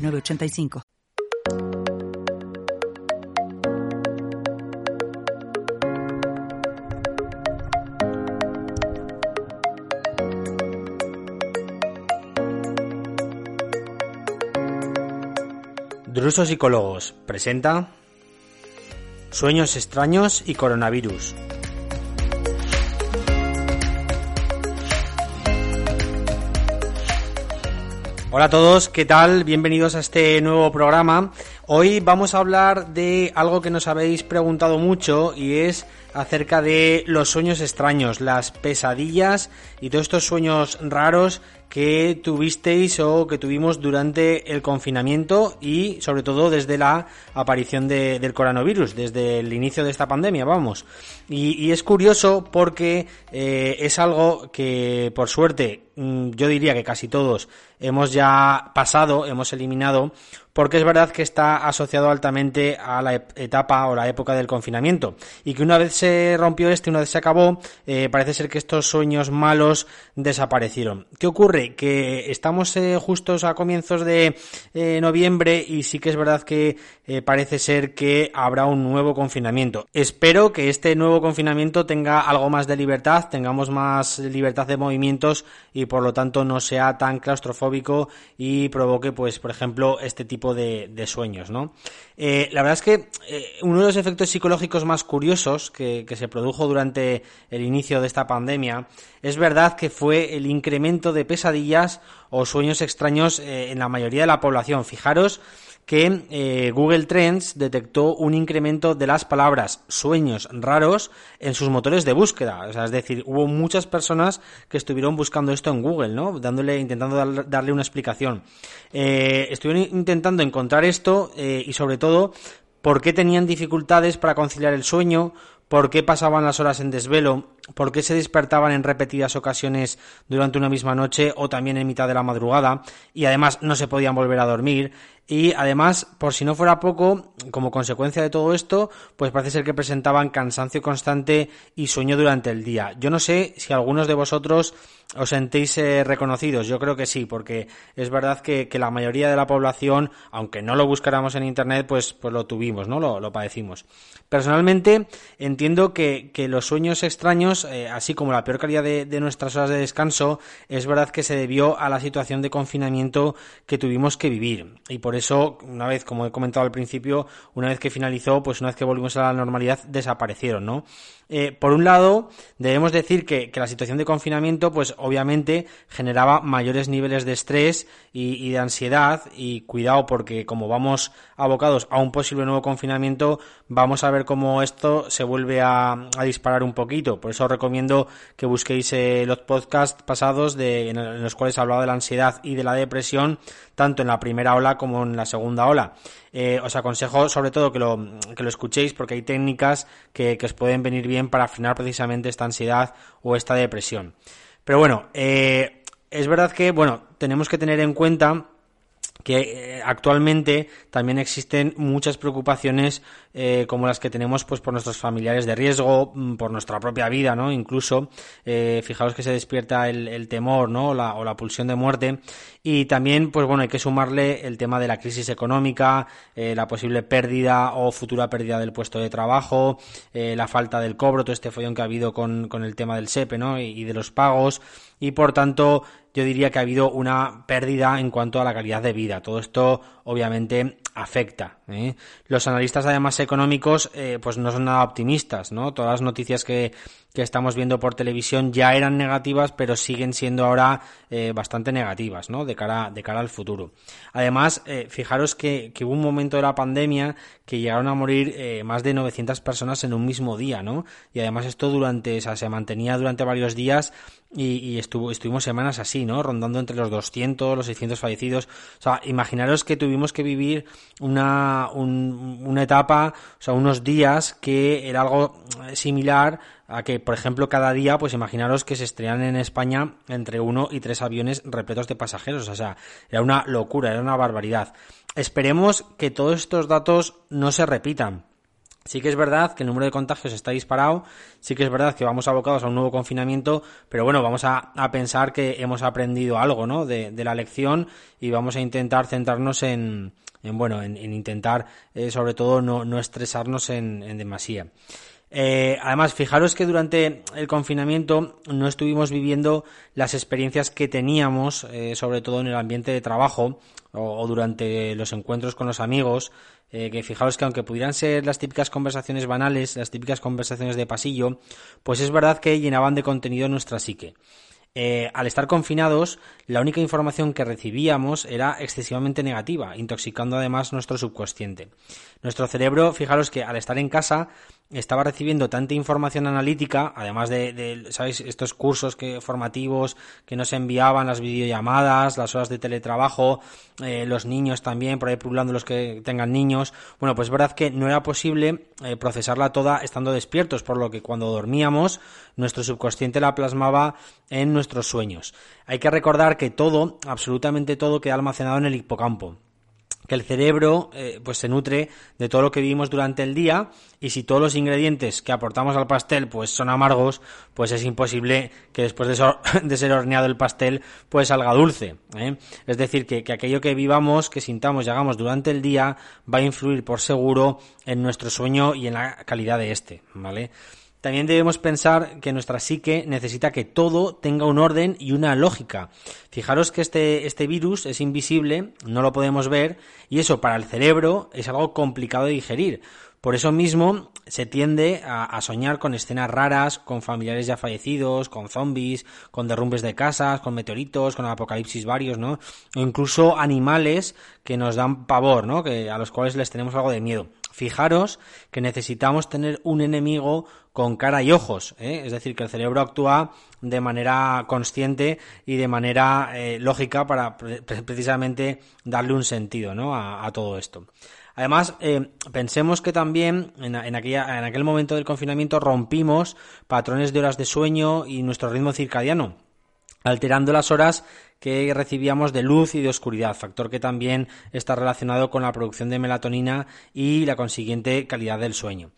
906985. Drusos Psicólogos presenta Sueños extraños y coronavirus. Hola a todos, ¿qué tal? Bienvenidos a este nuevo programa. Hoy vamos a hablar de algo que nos habéis preguntado mucho y es acerca de los sueños extraños, las pesadillas y todos estos sueños raros que tuvisteis o que tuvimos durante el confinamiento y sobre todo desde la aparición de, del coronavirus, desde el inicio de esta pandemia, vamos. Y, es curioso porque eh, es algo que por suerte yo diría que casi todos hemos ya pasado, hemos eliminado, porque es verdad que está asociado altamente a la etapa o la época del confinamiento y que una vez se rompió este, una vez se acabó, eh, parece ser que estos sueños malos desaparecieron. ¿Qué ocurre? Que estamos eh, justos a comienzos de eh, noviembre y sí que es verdad que eh, parece ser que habrá un nuevo confinamiento. Espero que este nuevo confinamiento tenga algo más de libertad, tengamos más libertad de movimientos y por lo tanto no sea tan claustrofóbico y provoque, pues, por ejemplo, este tipo de, sueños, ¿no? Eh, la verdad es que eh, uno de los efectos psicológicos más curiosos que, que, se produjo durante el inicio de esta pandemia es verdad que fue el incremento de pesadillas o sueños extraños eh, en la mayoría de la población. Fijaros que eh, Google Trends detectó un incremento de las palabras sueños raros en sus motores de búsqueda. Es decir, hubo muchas personas que estuvieron buscando esto en Google, ¿no? Dándole, intentando dar, darle una explicación. Eh, estuvieron intentando encontrar esto eh, y sobre todo por qué tenían dificultades para conciliar el sueño, por qué pasaban las horas en desvelo, por qué se despertaban en repetidas ocasiones durante una misma noche o también en mitad de la madrugada y además no se podían volver a dormir y además, por si no fuera poco, como consecuencia de todo esto, pues parece ser que presentaban cansancio constante y sueño durante el día. Yo no sé si algunos de vosotros os sentéis eh, reconocidos. Yo creo que sí, porque es verdad que, que, la mayoría de la población, aunque no lo buscáramos en internet, pues, pues lo tuvimos, ¿no? Lo, lo padecimos. Personalmente, entiendo que, que los sueños extraños, eh, así como la peor calidad de, de nuestras horas de descanso, es verdad que se debió a la situación de confinamiento que tuvimos que vivir. Y por eso, una vez, como he comentado al principio, una vez que finalizó, pues una vez que volvimos a la normalidad, desaparecieron, ¿no? Eh, por un lado, debemos decir que, la situación de confinamiento, pues obviamente generaba mayores niveles de estrés y, de ansiedad y cuidado porque como vamos abocados a un posible nuevo confinamiento, vamos a ver cómo esto se vuelve a, disparar un poquito. Por eso os recomiendo que busquéis eh, los podcasts pasados de, en, en los cuales hablaba de la ansiedad y de la depresión, tanto en la primera ola como en la segunda ola. Eh, os aconsejo sobre todo que lo, que lo escuchéis porque hay técnicas que, que os pueden venir bien para frenar precisamente esta ansiedad o esta depresión. Pero bueno, eh, es verdad que, bueno, tenemos que tener en cuenta que eh, actualmente también existen muchas preocupaciones eh, como las que tenemos pues por nuestros familiares de riesgo, mm, por nuestra propia vida, ¿no? Incluso, eh, fijaos que se despierta el, el temor, ¿no? La, o la pulsión de muerte. Y también, pues bueno, hay que sumarle el tema de la crisis económica, eh, la posible pérdida o futura pérdida del puesto de trabajo, eh, la falta del cobro, todo este follón que ha habido con, con el tema del SEPE, ¿no? Y de los pagos. Y por tanto, yo diría que ha habido una pérdida en cuanto a la calidad de vida. Todo esto, obviamente, afecta. ¿eh? Los analistas, además económicos, eh, pues no son nada optimistas, ¿no? Todas las noticias que, que estamos viendo por televisión ya eran negativas, pero siguen siendo ahora eh, bastante negativas, ¿no? De cara, de cara al futuro. Además, eh, fijaros que, hubo un momento de la pandemia que llegaron a morir eh, más de 900 personas en un mismo día, ¿no? Y además esto durante, o sea, se mantenía durante varios días y, estuvo, estuvimos semanas así, ¿no? Rondando entre los 200, los 600 fallecidos. O sea, imaginaros que tuvimos que vivir una, una etapa, o sea, unos días que era algo similar a que, por ejemplo, cada día, pues imaginaros que se estrenan en España entre uno y tres aviones repletos de pasajeros. O sea, era una locura, era una barbaridad. Esperemos que todos estos datos no se repitan. Sí que es verdad que el número de contagios está disparado, sí que es verdad que vamos abocados a un nuevo confinamiento, pero bueno, vamos a, pensar que hemos aprendido algo, ¿no? De, la lección y vamos a intentar centrarnos en, bueno, en, intentar, eh, sobre todo, no, estresarnos en, en demasía. Eh, además, fijaros que durante el confinamiento no estuvimos viviendo las experiencias que teníamos, eh, sobre todo en el ambiente de trabajo o, durante los encuentros con los amigos, eh, que fijaros que aunque pudieran ser las típicas conversaciones banales, las típicas conversaciones de pasillo, pues es verdad que llenaban de contenido nuestra psique. al estar confinados, la única información que recibíamos era excesivamente negativa, intoxicando además nuestro subconsciente. Nuestro cerebro, fijaros que al estar en casa, estaba recibiendo tanta información analítica, además de, ¿sabéis? Estos cursos que, formativos que nos enviaban, las videollamadas, las horas de teletrabajo, eh, los niños también, por ahí pululando los que tengan niños. Bueno, pues es verdad que no era posible eh, procesarla toda estando despiertos, por lo que cuando dormíamos, nuestro subconsciente la plasmaba en nuestros sueños. Hay que recordar que todo, absolutamente todo, queda almacenado en el hipocampo que el cerebro eh, pues se nutre de todo lo que vivimos durante el día y si todos los ingredientes que aportamos al pastel pues son amargos pues es imposible que después de, ser horneado el pastel pues salga dulce ¿eh? es decir que, que, aquello que vivamos que sintamos y hagamos durante el día va a influir por seguro en nuestro sueño y en la calidad de este vale también debemos pensar que nuestra psique necesita que todo tenga un orden y una lógica. Fijaros que este, este virus es invisible, no lo podemos ver, y eso para el cerebro es algo complicado de digerir. Por eso mismo se tiende a, soñar con escenas raras, con familiares ya fallecidos, con zombies, con derrumbes de casas, con meteoritos, con apocalipsis varios, ¿no? O incluso animales que nos dan pavor, ¿no? Que, a los cuales les tenemos algo de miedo. Fijaros que necesitamos tener un enemigo con cara y ojos, ¿eh? es decir, que el cerebro actúa de manera consciente y de manera eh, lógica para precisamente darle un sentido ¿no? a todo esto. Además, eh, pensemos que también en, aquel momento del confinamiento rompimos patrones de horas de sueño y nuestro ritmo circadiano alterando las horas que recibíamos de luz y de oscuridad, factor que también está relacionado con la producción de melatonina y la consiguiente calidad del sueño.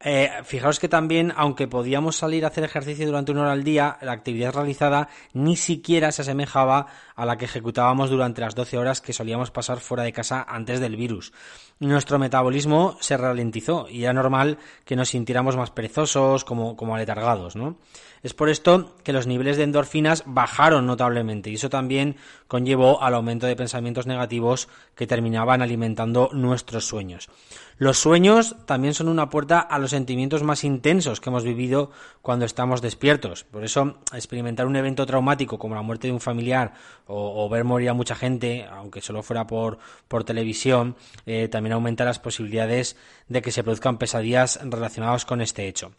Eh, fijaos que también, aunque podíamos salir a hacer ejercicio durante una hora al día, la actividad realizada ni siquiera se asemejaba a la que ejecutábamos durante las 12 horas que solíamos pasar fuera de casa antes del virus. Nuestro metabolismo se ralentizó y era normal que nos sintiéramos más perezosos, como, como aletargados, ¿no? Es por esto que los niveles de endorfinas bajaron notablemente y eso también conllevó al aumento de pensamientos negativos que terminaban alimentando nuestros sueños. Los sueños también son una puerta a los sentimientos más intensos que hemos vivido cuando estamos despiertos. Por eso, experimentar un evento traumático como la muerte de un familiar o, ver morir a mucha gente, aunque solo fuera por, por televisión, eh, también aumenta las posibilidades de que se produzcan pesadillas relacionadas con este hecho.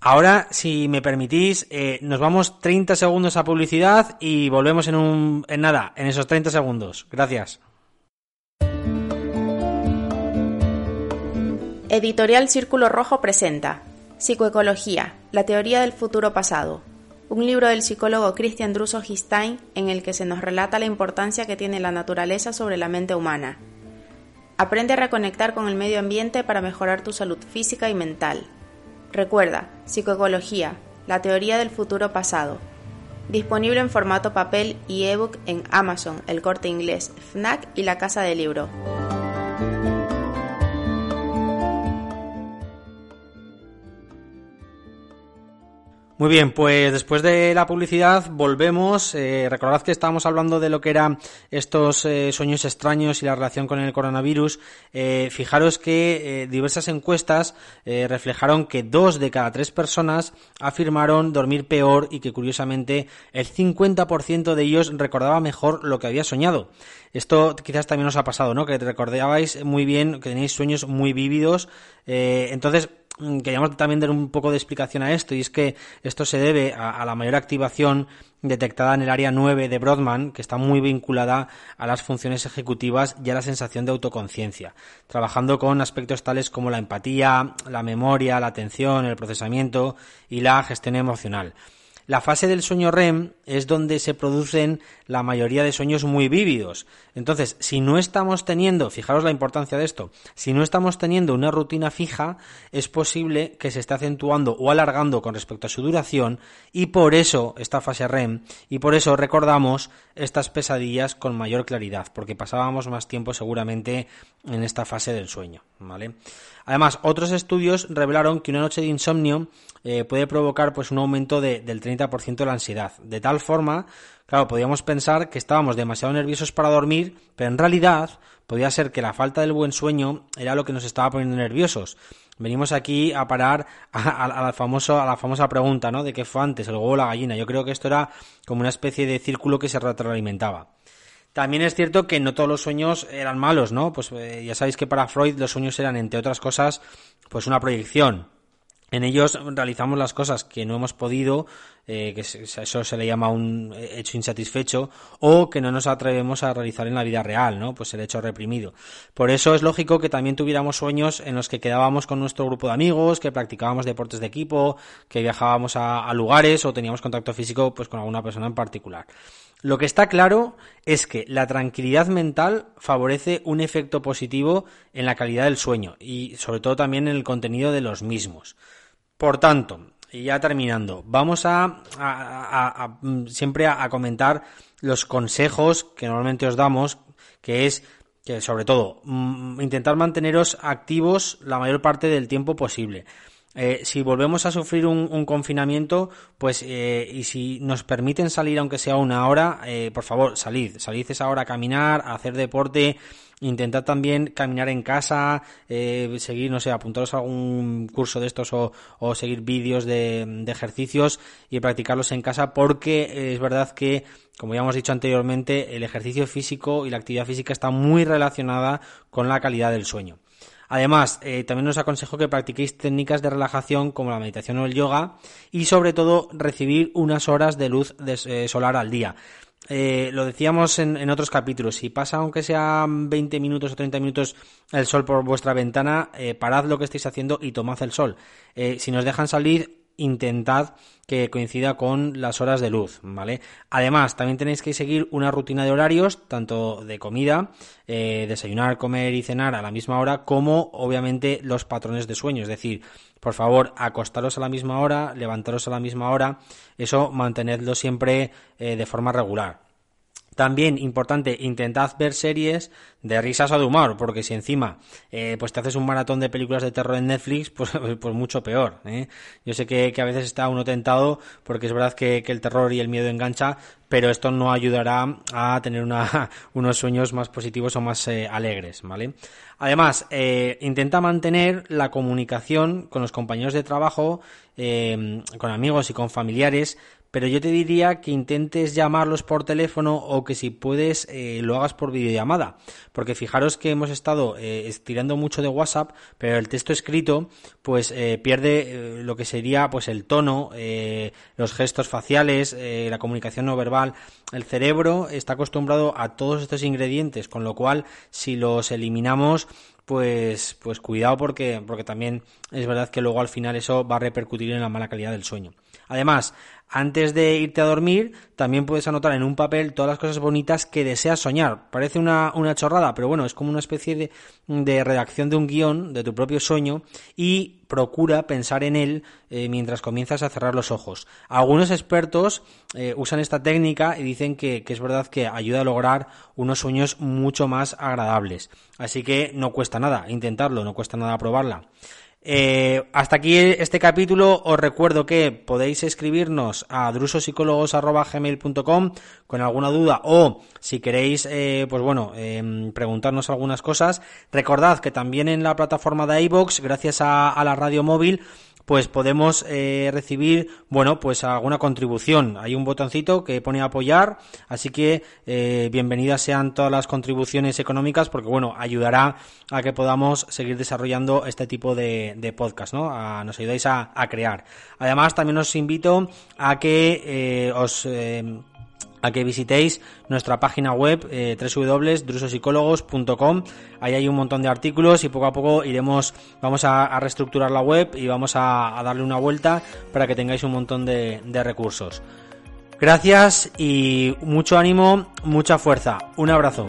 Ahora, si me permitís, eh, nos vamos 30 segundos a publicidad y volvemos en, un, en nada, en esos 30 segundos. Gracias. Editorial Círculo Rojo presenta Psicoecología, la teoría del futuro pasado, un libro del psicólogo Christian Druso Histein en el que se nos relata la importancia que tiene la naturaleza sobre la mente humana. Aprende a reconectar con el medio ambiente para mejorar tu salud física y mental. Recuerda, Psicoecología, la teoría del futuro pasado. Disponible en formato papel y ebook en Amazon, El Corte Inglés, FNAC y la Casa del Libro. Muy bien, pues después de la publicidad volvemos. Eh, recordad que estábamos hablando de lo que eran estos eh, sueños extraños y la relación con el coronavirus. Eh, fijaros que diversas encuestas reflejaron que dos de cada tres personas afirmaron dormir peor y que curiosamente el 50% de ellos recordaba mejor lo que había soñado. Esto quizás también os ha pasado, ¿no? Que recordabais muy bien que tenéis sueños muy vívidos. entonces, queríamos también dar un poco de explicación a esto, y es que esto se debe a, la mayor activación detectada en el área 9 de Brodmann, que está muy vinculada a las funciones ejecutivas y a la sensación de autoconciencia, trabajando con aspectos tales como la empatía, la memoria, la atención, el procesamiento y la gestión emocional. La fase del sueño REM es donde se producen la mayoría de sueños muy vívidos. Entonces, si no estamos teniendo, fijaros la importancia de esto, si no estamos teniendo una rutina fija, es posible que se esté acentuando o alargando con respecto a su duración y por eso esta fase REM y por eso recordamos estas pesadillas con mayor claridad, porque pasábamos más tiempo seguramente en esta fase del sueño, ¿vale? Además, otros estudios revelaron que una noche de insomnio eh, puede provocar pues un aumento del 30% de la ansiedad. De tal forma, claro, podríamos pensar que estábamos demasiado nerviosos para dormir, pero en realidad podría ser que la falta del buen sueño era lo que nos estaba poniendo nerviosos. Venimos aquí a parar a, la famoso, a la famosa pregunta, ¿no? De qué fue antes, el huevo o la gallina. Yo creo que esto era como una especie de círculo que se retroalimentaba. También es cierto que no todos los sueños eran malos, ¿no? Pues eh, ya sabéis que para Freud los sueños eran, entre otras cosas, pues una proyección. En ellos realizamos las cosas que no hemos podido, eh, que eso se le llama un hecho insatisfecho, o que no nos atrevemos a realizar en la vida real, ¿no? Pues el hecho reprimido. Por eso es lógico que también tuviéramos sueños en los que quedábamos con nuestro grupo de amigos, que practicábamos deportes de equipo, que viajábamos a, a lugares o teníamos contacto físico pues con alguna persona en particular. Lo que está claro es que la tranquilidad mental favorece un efecto positivo en la calidad del sueño y sobre todo también en el contenido de los mismos. Por tanto, y ya terminando, vamos a, siempre a, comentar los consejos que normalmente os damos, que es que sobre todo mm, intentar manteneros activos la mayor parte del tiempo posible. Eh, si volvemos a sufrir un, confinamiento, pues eh, y si nos permiten salir aunque sea una hora, eh, por favor, salid, salid esa hora a caminar, a hacer deporte, intentad también caminar en casa, seguir, no sé, apuntaros a algún curso de estos o, seguir vídeos de, de, ejercicios y practicarlos en casa porque es verdad que, como ya hemos dicho anteriormente, el ejercicio físico y la actividad física está muy relacionada con la calidad del sueño. Además, eh, también os aconsejo que practiquéis técnicas de relajación como la meditación o el yoga y sobre todo recibir unas horas de luz eh, solar al día. Eh, lo decíamos en, otros capítulos, si pasa aunque sean 20 minutos o 30 minutos el sol por vuestra ventana, parad lo que estéis haciendo y tomad el sol. si nos dejan salir, intentad que coincida con las horas de luz, ¿vale? Además, también tenéis que seguir una rutina de horarios, tanto de comida, eh, desayunar, comer y cenar a la misma hora, como obviamente los patrones de sueño, es decir, por favor, acostaros a la misma hora, levantaros a la misma hora, eso mantenedlo siempre eh, de forma regular. También importante, intentad ver series de risas o de humor, porque si encima eh, pues te haces un maratón de películas de terror en Netflix, pues, pues mucho peor. ¿eh? Yo sé que, a veces está uno tentado, porque es verdad que, el terror y el miedo engancha, pero esto no ayudará a tener una, unos sueños más positivos o más eh, alegres, ¿vale? Además, eh, intenta mantener la comunicación con los compañeros de trabajo, con amigos y con familiares, pero yo te diría que intentes llamarlos por teléfono o que si puedes eh, lo hagas por videollamada, porque fijaros que hemos estado eh, estirando mucho de WhatsApp, pero el texto escrito pues eh, pierde lo que sería pues el tono, los gestos faciales, la comunicación no verbal. El cerebro está acostumbrado a todos estos ingredientes, con lo cual si los eliminamos pues, pues cuidado porque, porque también es verdad que luego al final eso va a repercutir en la mala calidad del sueño. Además, antes de irte a dormir, también puedes anotar en un papel todas las cosas bonitas que deseas soñar. Parece una, una chorrada, pero bueno, es como una especie de, de, redacción de un guion de tu propio sueño y procura pensar en él eh, mientras comienzas a cerrar los ojos. Algunos expertos eh, usan esta técnica y dicen que, que es verdad que ayuda a lograr unos sueños mucho más agradables. Así que no cuesta nada intentarlo, no cuesta nada probarla. Eh, hasta aquí este capítulo. Os recuerdo que podéis escribirnos a drusosicólogos.gmail.com con alguna duda o si queréis, eh, pues bueno, em, preguntarnos algunas cosas. Recordad que también en la plataforma de iBox, gracias a la radio móvil, pues podemos eh, recibir, bueno, pues alguna contribución. Hay un botoncito que pone apoyar, así que eh, bienvenidas sean todas las contribuciones económicas porque, bueno, ayudará a que podamos seguir desarrollando este tipo de, podcast, ¿no? nos ayudáis a, crear. Además, también os invito a que eh, os a que visitéis nuestra página web eh, www.drusosicólogos.com. Ahí hay un montón de artículos y poco a poco iremos, vamos a, reestructurar la web y vamos a, darle una vuelta para que tengáis un montón de recursos. Gracias y mucho ánimo, mucha fuerza. Un abrazo.